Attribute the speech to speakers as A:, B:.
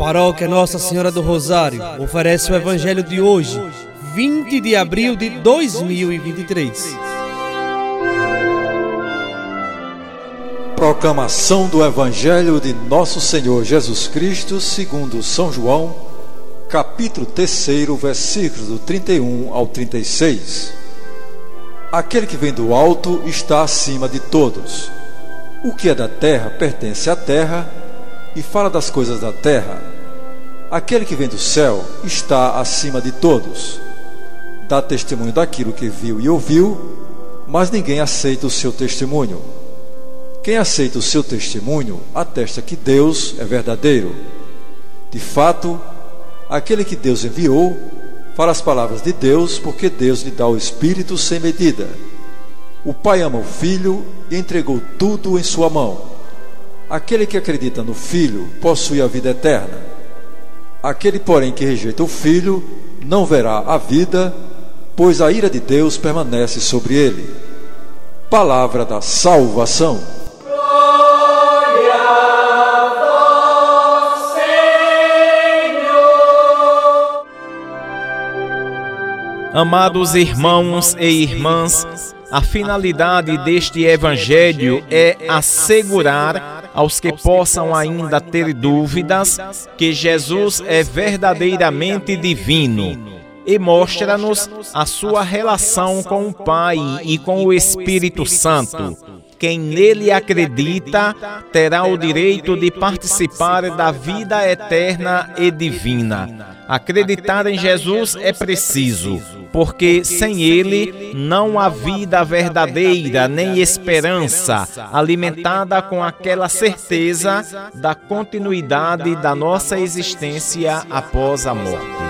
A: paróquia Nossa Senhora do Rosário oferece o Evangelho de hoje, 20 de abril de 2023.
B: Proclamação do Evangelho de Nosso Senhor Jesus Cristo, segundo São João, capítulo 3, versículos do 31 ao 36. Aquele que vem do alto está acima de todos. O que é da terra pertence à terra e fala das coisas da terra. Aquele que vem do céu está acima de todos. Dá testemunho daquilo que viu e ouviu, mas ninguém aceita o seu testemunho. Quem aceita o seu testemunho atesta que Deus é verdadeiro. De fato, aquele que Deus enviou fala as palavras de Deus, porque Deus lhe dá o Espírito sem medida. O Pai ama o Filho e entregou tudo em sua mão. Aquele que acredita no Filho possui a vida eterna. Aquele, porém, que rejeita o Filho não verá a vida, pois a ira de Deus permanece sobre ele. Palavra da salvação.
C: Glória a vós, Senhor.
D: Amados irmãos e irmãs, a finalidade deste evangelho é assegurar aos que possam ainda ter dúvidas que Jesus é verdadeiramente divino. e mostra-nos a sua relação com o Pai e com o Espírito Santo. Quem nele acredita terá o direito de participar da vida eterna e divina. Acreditar em Jesus é preciso, porque sem ele não há vida verdadeira nem esperança, alimentada com aquela certeza da continuidade da nossa existência após a morte.